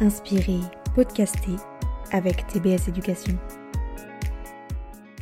inspirer, podcaster avec TBS Éducation.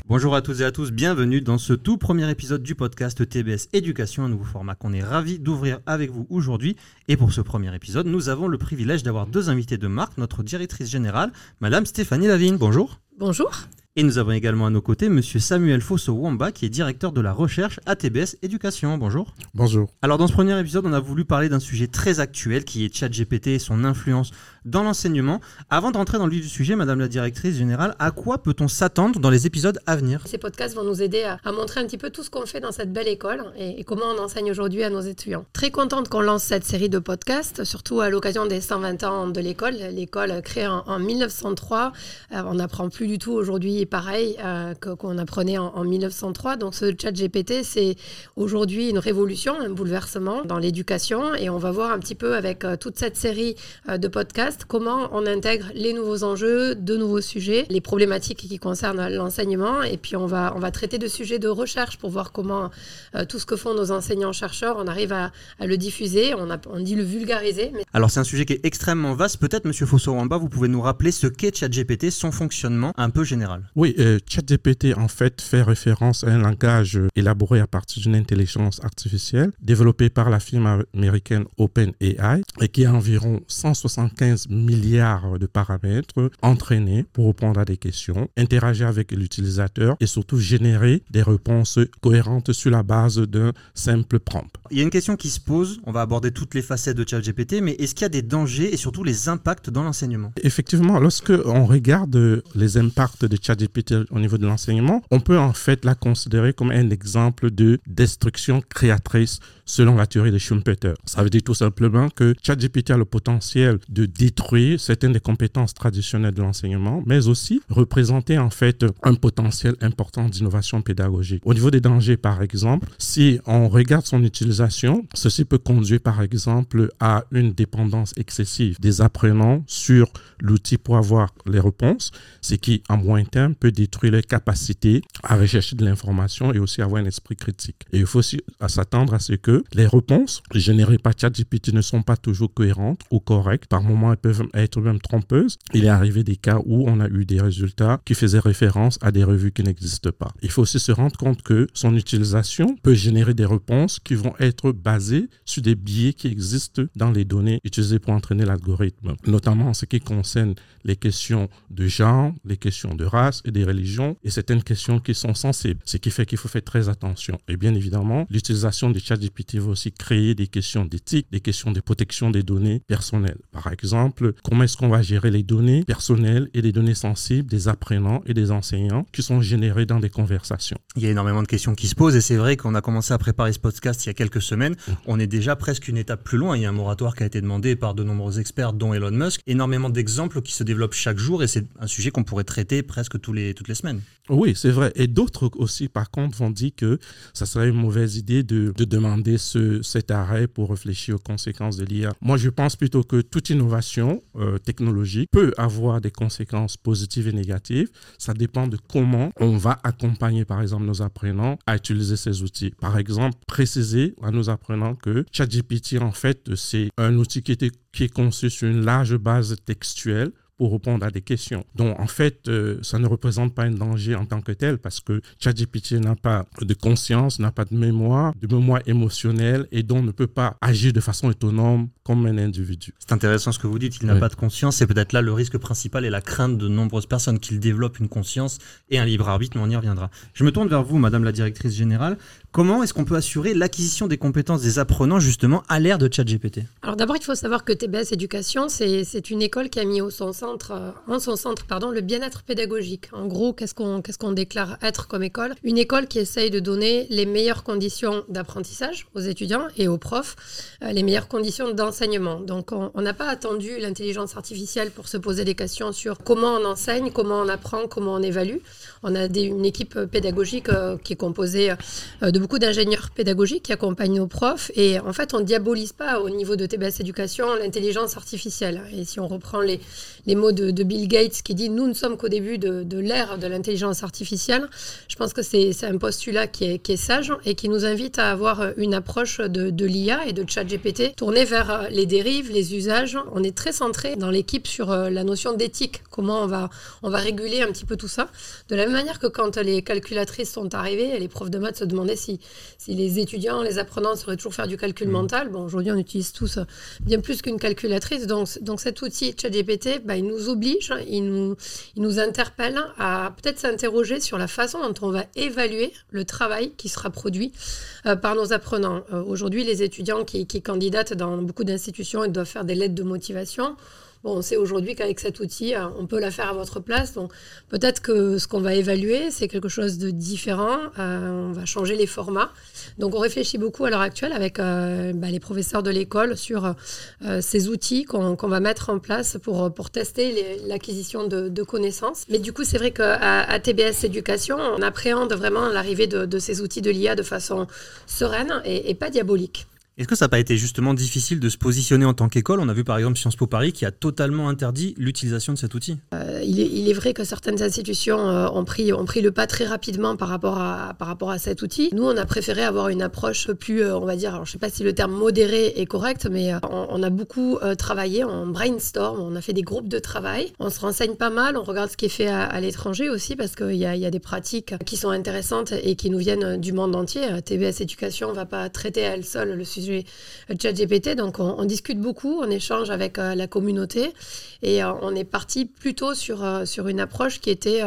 Bonjour à toutes et à tous, bienvenue dans ce tout premier épisode du podcast TBS Éducation, un nouveau format qu'on est ravi d'ouvrir avec vous aujourd'hui. Et pour ce premier épisode, nous avons le privilège d'avoir deux invités de marque, notre directrice générale, Madame Stéphanie Lavigne. Bonjour. Bonjour. Et nous avons également à nos côtés Monsieur Samuel Fosso-Wamba, qui est directeur de la recherche à TBS Éducation. Bonjour. Bonjour. Alors dans ce premier épisode, on a voulu parler d'un sujet très actuel qui est ChatGPT et son influence dans l'enseignement. Avant d'entrer dans le vif du sujet, Madame la directrice générale, à quoi peut-on s'attendre dans les épisodes à venir? Ces podcasts vont nous aider à, montrer un petit peu tout ce qu'on fait dans cette belle école et, comment on enseigne aujourd'hui à nos étudiants. Très contente qu'on lance cette série de podcasts, surtout à l'occasion des 120 ans de l'école. L'école créée en, 1903, euh, on n'apprend plus du tout aujourd'hui pareil euh, qu'on apprenait en, 1903. Donc ce chat GPT, c'est aujourd'hui une révolution, un bouleversement dans l'éducation et on va voir un petit peu avec euh, toute cette série de podcasts comment on intègre les nouveaux enjeux, de nouveaux sujets, les problématiques qui concernent l'enseignement. Et puis, on va, on va traiter de sujets de recherche pour voir comment euh, tout ce que font nos enseignants-chercheurs, on arrive à, le diffuser. On, a, on dit le vulgariser. Alors, c'est un sujet qui est extrêmement vaste. Peut-être, Monsieur Fosso-Wamba, vous pouvez nous rappeler ce qu'est ChatGPT, son fonctionnement un peu général. Oui, euh, ChatGPT, en fait, fait référence à un langage élaboré à partir d'une intelligence artificielle développée par la firme américaine OpenAI et qui a environ 175 milliards de paramètres entraînés pour répondre à des questions, interagir avec l'utilisateur et surtout générer des réponses cohérentes sur la base d'un simple prompt. Il y a une question qui se pose, on va aborder toutes les facettes de ChatGPT, mais est-ce qu'il y a des dangers et surtout les impacts dans l'enseignement? Effectivement, lorsque on regarde les impacts de ChatGPT au niveau de l'enseignement, on peut en fait la considérer comme un exemple de destruction créatrice selon la théorie de Schumpeter. Ça veut dire tout simplement que ChatGPT a le potentiel de détruire certaines des compétences traditionnelles de l'enseignement, mais aussi représenter en fait un potentiel important d'innovation pédagogique. Au niveau des dangers, par exemple, si on regarde son utilisation, ceci peut conduire par exemple à une dépendance excessive des apprenants sur l'outil pour avoir les réponses, ce qui, en moyen terme, peut détruire les capacités à rechercher de l'information et aussi avoir un esprit critique. Et il faut aussi s'attendre à ce que les réponses générées par ChatGPT ne sont pas toujours cohérentes ou correctes. Par moments, peuvent être même trompeuses. Il est arrivé des cas où on a eu des résultats qui faisaient référence à des revues qui n'existent pas. Il faut aussi se rendre compte que son utilisation peut générer des réponses qui vont être basées sur des biais qui existent dans les données utilisées pour entraîner l'algorithme, notamment en ce qui concerne les questions de genre, les questions de race et des religions et certaines questions qui sont sensibles, ce qui fait qu'il faut faire très attention. Et bien évidemment, l'utilisation de ChatGPT va aussi créer des questions d'éthique, des questions de protection des données personnelles. Par exemple, comment est-ce qu'on va gérer les données personnelles et les données sensibles des apprenants et des enseignants qui sont générées dans des conversations? Il y a énormément de questions qui se posent et c'est vrai qu'on a commencé à préparer ce podcast il y a quelques semaines. Mmh. On est déjà presque une étape plus loin. Il y a un moratoire qui a été demandé par de nombreux experts, dont Elon Musk. Énormément d'exemples qui se développent chaque jour et c'est un sujet qu'on pourrait traiter presque tous les, toutes les semaines. Oui, c'est vrai. Et d'autres aussi, par contre, vont dire que ça serait une mauvaise idée de, de demander ce, cet arrêt pour réfléchir aux conséquences de l'IA. Moi, je pense plutôt que toute innovation euh, technologique peut avoir des conséquences positives et négatives. Ça dépend de comment on va accompagner, par exemple, nos apprenants à utiliser ces outils. Par exemple, préciser à nos apprenants que ChatGPT, en fait, c'est un outil qui, est conçu sur une large base textuelle pour répondre à des questions. Donc, en fait, euh, ça ne représente pas un danger en tant que tel parce que ChatGPT n'a pas de conscience, n'a pas de mémoire, de mémoire émotionnelle et donc ne peut pas agir de façon autonome comme un individu. C'est intéressant ce que vous dites, il n'a pas de conscience. C'est peut-être là le risque principal et la crainte de nombreuses personnes qu'il développe une conscience et un libre arbitre, mais on y reviendra. Je me tourne vers vous, Madame la directrice générale. Comment est-ce qu'on peut assurer l'acquisition des compétences des apprenants justement à l'ère de ChatGPT Alors d'abord, il faut savoir que TBS Éducation, c'est une école qui a mis au son euh, en son centre pardon, le bien-être pédagogique. En gros, qu'est-ce qu'on qu'est-ce déclare être comme école? Une école qui essaye de donner les meilleures conditions d'apprentissage aux étudiants et aux profs, euh, les meilleures conditions d'enseignement. Donc on n'a pas attendu l'intelligence artificielle pour se poser des questions sur comment on enseigne, comment on apprend, comment on évalue. On a une équipe pédagogique euh, qui est composée de beaucoup d'ingénieurs pédagogiques qui accompagnent nos profs. Et en fait, on ne diabolise pas au niveau de TBS Éducation l'intelligence artificielle. Et si on reprend les, les mots de, Bill Gates qui dit nous ne sommes qu'au début de, l'ère de l'intelligence artificielle. Je pense que c'est un postulat qui est, qui est, sage et qui nous invite à avoir une approche de, de l'IA et de ChatGPT tournée vers les dérives, les usages. On est très centré dans l'équipe sur la notion d'éthique, comment on va, on va réguler un petit peu tout ça. De la même manière que quand les calculatrices sont arrivées, les profs de maths se demandaient si, si les étudiants, les apprenants seraient toujours faire du calcul mmh. mental. Bon, aujourd'hui, on utilise tous bien plus qu'une calculatrice. Donc, donc cet outil ChatGPT, bah, il nous oblige, il nous, il nous interpelle à peut-être s'interroger sur la façon dont on va évaluer le travail qui sera produit euh, par nos apprenants. Euh, aujourd'hui, les étudiants qui, qui candidatent dans beaucoup d'institutions, doivent faire des lettres de motivation. Bon, on sait aujourd'hui qu'avec cet outil, euh, on peut la faire à votre place. Donc, peut-être que ce qu'on va évaluer, c'est quelque chose de différent. Euh, on va changer les formats. Donc, on réfléchit beaucoup à l'heure actuelle avec euh, bah, les professeurs de l'école sur ces outils qu'on va mettre en place pour, pour tester l'acquisition de, connaissances. Mais du coup, c'est vrai qu'à à TBS Éducation, on appréhende vraiment l'arrivée de, ces outils de l'IA de façon sereine et pas diabolique. Est-ce que ça n'a pas été justement difficile de se positionner en tant qu'école? On a vu par exemple Sciences Po Paris qui a totalement interdit l'utilisation de cet outil. Euh, il, est, vrai que certaines institutions euh, ont, pris, le pas très rapidement par rapport, à, par rapport à cet outil. Nous, on a préféré avoir une approche plus, euh, on va dire, alors, je ne sais pas si le terme modéré est correct, mais on, a beaucoup travaillé, on brainstorm, on a fait des groupes de travail, on se renseigne pas mal, on regarde ce qui est fait à, l'étranger aussi parce qu'il y a, y a des pratiques qui sont intéressantes et qui nous viennent du monde entier. TBS Éducation ne va pas traiter à elle seule le sujet sujet ChatGPT. Donc, on, discute beaucoup, on échange avec euh, la communauté et euh, on est parti plutôt sur, euh, sur une approche qui était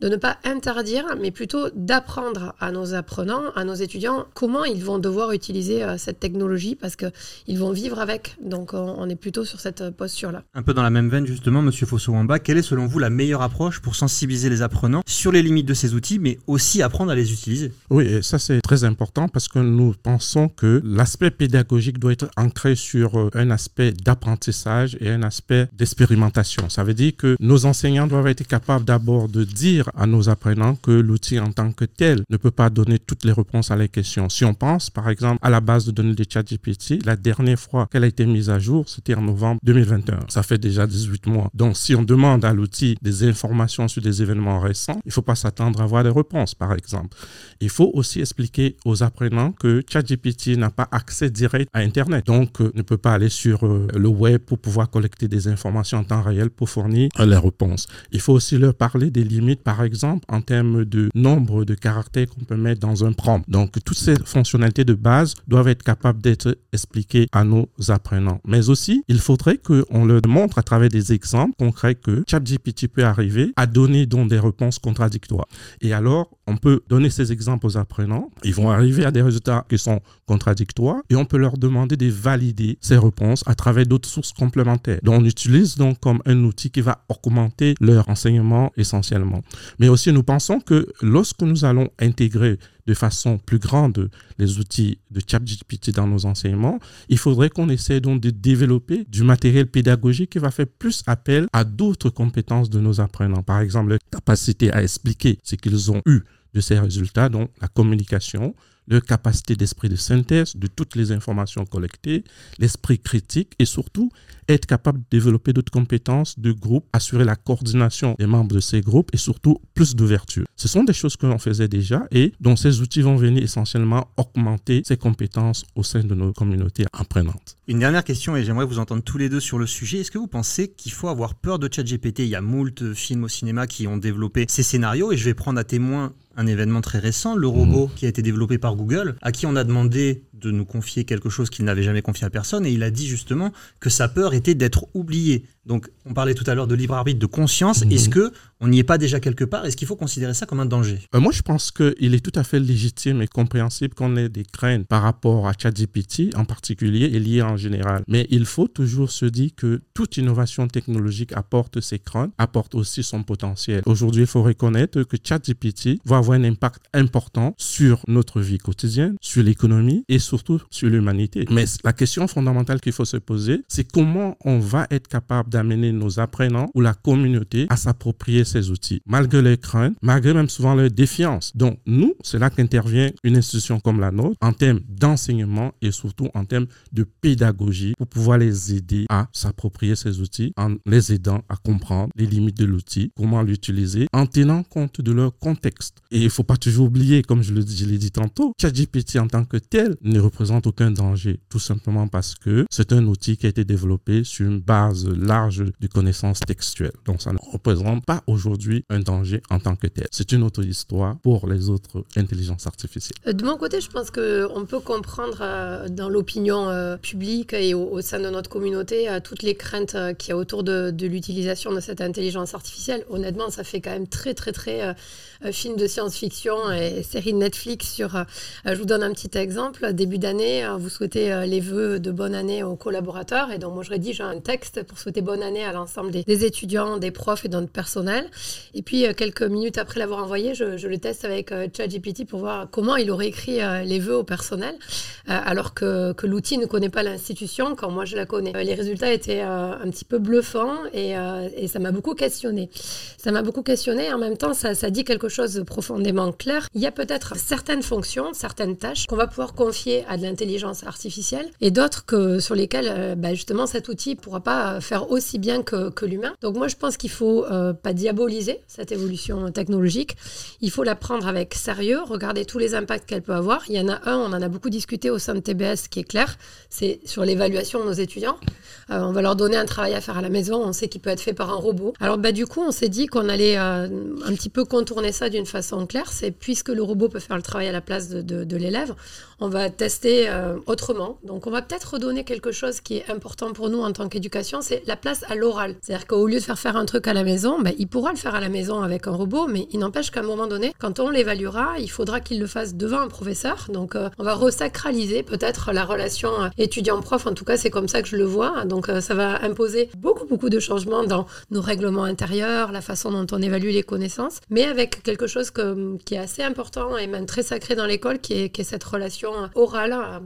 de ne pas interdire, mais plutôt d'apprendre à nos apprenants, à nos étudiants, comment ils vont devoir utiliser cette technologie parce qu'ils vont vivre avec. Donc, on, est plutôt sur cette posture-là. Un peu dans la même veine, justement, Monsieur Fossowamba, quelle est selon vous la meilleure approche pour sensibiliser les apprenants sur les limites de ces outils, mais aussi apprendre à les utiliser? Oui, ça c'est très important parce que nous pensons que l'aspect pédagogique doit être ancré sur euh, un aspect d'apprentissage et un aspect d'expérimentation. Ça veut dire que nos enseignants doivent être capables d'abord de dire à nos apprenants que l'outil en tant que tel ne peut pas donner toutes les réponses à les questions. Si on pense par exemple à la base de données de ChatGPT, la dernière fois qu'elle a été mise à jour, c'était en novembre 2021. Ça fait déjà 18 mois. Donc si on demande à l'outil des informations sur des événements récents, il ne faut pas s'attendre à avoir des réponses par exemple. Il faut aussi expliquer aux apprenants que ChatGPT n'a pas accès direct à Internet. Donc, euh, ne peut pas aller sur euh, le web pour pouvoir collecter des informations en temps réel pour fournir les réponses. Il faut aussi leur parler des limites, par exemple, en termes de nombre de caractères qu'on peut mettre dans un prompt. Donc, toutes ces fonctionnalités de base doivent être capables d'être expliquées à nos apprenants. Mais aussi, il faudrait qu'on leur montre à travers des exemples concrets que ChatGPT peut arriver à donner donc des réponses contradictoires. Et alors, on peut donner ces exemples aux apprenants. Ils vont arriver à des résultats qui sont contradictoires et on peut leur demander de valider ces réponses à travers d'autres sources complémentaires. Donc, on utilise donc comme un outil qui va augmenter leur enseignement essentiellement. Mais aussi, nous pensons que lorsque nous allons intégrer de façon plus grande les outils de ChatGPT dans nos enseignements, il faudrait qu'on essaie donc de développer du matériel pédagogique qui va faire plus appel à d'autres compétences de nos apprenants. Par exemple, la capacité à expliquer ce qu'ils ont eu de ces résultats, donc la communication, leur capacité d'esprit de synthèse de toutes les informations collectées, l'esprit critique et surtout être capable de développer d'autres compétences de groupe, assurer la coordination des membres de ces groupes et surtout plus d'ouverture. Ce sont des choses que l'on faisait déjà et dont ces outils vont venir essentiellement augmenter ces compétences au sein de nos communautés apprenantes. Une dernière question et j'aimerais vous entendre tous les deux sur le sujet. Est-ce que vous pensez qu'il faut avoir peur de ChatGPT? Il y a moult films au cinéma qui ont développé ces scénarios et je vais prendre à témoin un événement très récent, le robot mmh. qui a été développé par Google, à qui on a demandé de nous confier quelque chose qu'il n'avait jamais confié à personne, et il a dit justement que sa peur était d'être oublié. Donc, on parlait tout à l'heure de libre arbitre, de conscience. Mhm. Est-ce que on n'y est pas déjà quelque part? Est-ce qu'il faut considérer ça comme un danger? Euh, Moi, je pense qu'il est tout à fait légitime et compréhensible qu'on ait des craintes par rapport à ChatGPT en particulier et lié en général. Mais il faut toujours se dire que toute innovation technologique apporte ses craintes, apporte aussi son potentiel. Aujourd'hui, il faut reconnaître que ChatGPT va avoir un impact important sur notre vie quotidienne, sur l'économie et surtout sur l'humanité. Mais la question fondamentale qu'il faut se poser, c'est comment on va être capable d'amener nos apprenants ou la communauté à s'approprier ces outils, malgré les craintes, malgré même souvent leur défiance. Donc, nous, c'est là qu'intervient une institution comme la nôtre en termes d'enseignement et surtout en termes de pédagogie pour pouvoir les aider à s'approprier ces outils en les aidant à comprendre les limites de l'outil, comment l'utiliser en tenant compte de leur contexte. Et il ne faut pas toujours oublier, comme je l'ai dit tantôt, ChatGPT en tant que tel ne représente aucun danger, tout simplement parce que c'est un outil qui a été développé sur une base large de connaissances textuelles. Donc ça ne représente pas aujourd'hui un danger en tant que tel. C'est une autre histoire pour les autres intelligences artificielles. Euh, de mon côté, je pense qu'on peut comprendre euh, dans l'opinion euh, publique et au, sein de notre communauté toutes les craintes qu'il y a autour de, l'utilisation de cette intelligence artificielle. Honnêtement, ça fait quand même très, très, très film de science-fiction et série Netflix sur. je vous donne un petit exemple. Début d'année, vous souhaitez les vœux de bonne année aux collaborateurs. Et donc, moi, je rédige un texte pour souhaiter bonne année à l'ensemble des, étudiants, des profs et de notre personnel. Et puis, quelques minutes après l'avoir envoyé, je, le teste avec ChatGPT pour voir comment il aurait écrit les vœux au personnel, alors que, que l'outil ne connaît pas l'institution quand moi je la connais. Les résultats étaient un petit peu bluffants et, et ça m'a beaucoup questionné. Ça m'a beaucoup questionné. En même temps, ça, ça dit quelque chose de profondément clair. Il y a peut-être certaines fonctions, certaines tâches qu'on va pouvoir confier à de l'intelligence artificielle et d'autres que, sur lesquelles bah, justement cet outil ne pourra pas faire aussi bien que, l'humain. Donc moi je pense qu'il faut euh, pas diaboliser cette évolution technologique. Il faut la prendre avec sérieux, regarder tous les impacts qu'elle peut avoir. Il y en a un, on en a beaucoup discuté au sein de TBS qui est clair, c'est sur l'évaluation de nos étudiants. Euh, on va leur donner un travail à faire à la maison, on sait qu'il peut être fait par un robot. Alors bah, du coup, on s'est dit qu'on allait euh, un petit peu contourner ça d'une façon claire, c'est puisque le robot peut faire le travail à la place de, de, l'élève, on va euh, autrement. Donc on va peut-être redonner quelque chose qui est important pour nous en tant qu'éducation, c'est la place à l'oral. C'est-à-dire qu'au lieu de faire faire un truc à la maison, bah, il pourra le faire à la maison avec un robot, mais il n'empêche qu'à un moment donné, quand on l'évaluera, il faudra qu'il le fasse devant un professeur. Donc on va resacraliser peut-être la relation étudiant-prof, en tout cas c'est comme ça que je le vois. Donc ça va imposer beaucoup beaucoup de changements dans nos règlements intérieurs, la façon dont on évalue les connaissances, mais avec quelque chose qui est assez important et même très sacré dans l'école, qui est, cette relation orale,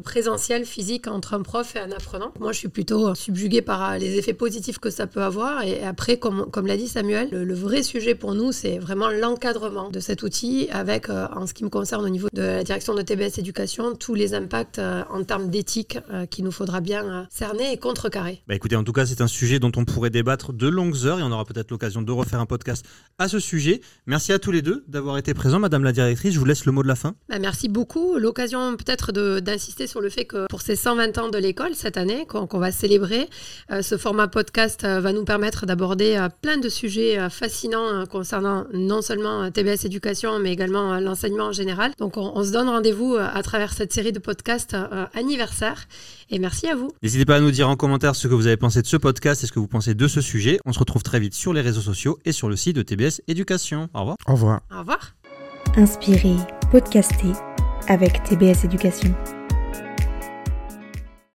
présentielle, physique entre un prof et un apprenant. Moi, je suis plutôt subjuguée par les effets positifs que ça peut avoir. Et après, comme, comme l'a dit Samuel, le, vrai sujet pour nous, c'est vraiment l'encadrement de cet outil avec, euh, en ce qui me concerne au niveau de la direction de TBS Éducation, tous les impacts euh, en termes d'éthique euh, qu'il nous faudra bien cerner et contrecarrer. Bah écoutez, en tout cas, c'est un sujet dont on pourrait débattre de longues heures et on aura peut-être l'occasion de refaire un podcast à ce sujet. Merci à tous les deux d'avoir été présents. Madame la directrice, je vous laisse le mot de la fin. Bah, merci beaucoup. L'occasion peut-être d'insister sur le fait que pour ces 120 ans de l'école cette année, qu'on va célébrer, euh, ce format podcast euh, va nous permettre d'aborder euh, plein de sujets fascinants concernant non seulement TBS Éducation, mais également l'enseignement en général. Donc on, on se donne rendez-vous à travers cette série de podcasts anniversaire. Et merci à vous. N'hésitez pas à nous dire en commentaire ce que vous avez pensé de ce podcast et ce que vous pensez de ce sujet. On se retrouve très vite sur les réseaux sociaux et sur le site de TBS Éducation. Au revoir. Au revoir. Au revoir. Inspirez, podcastez avec TBS Éducation.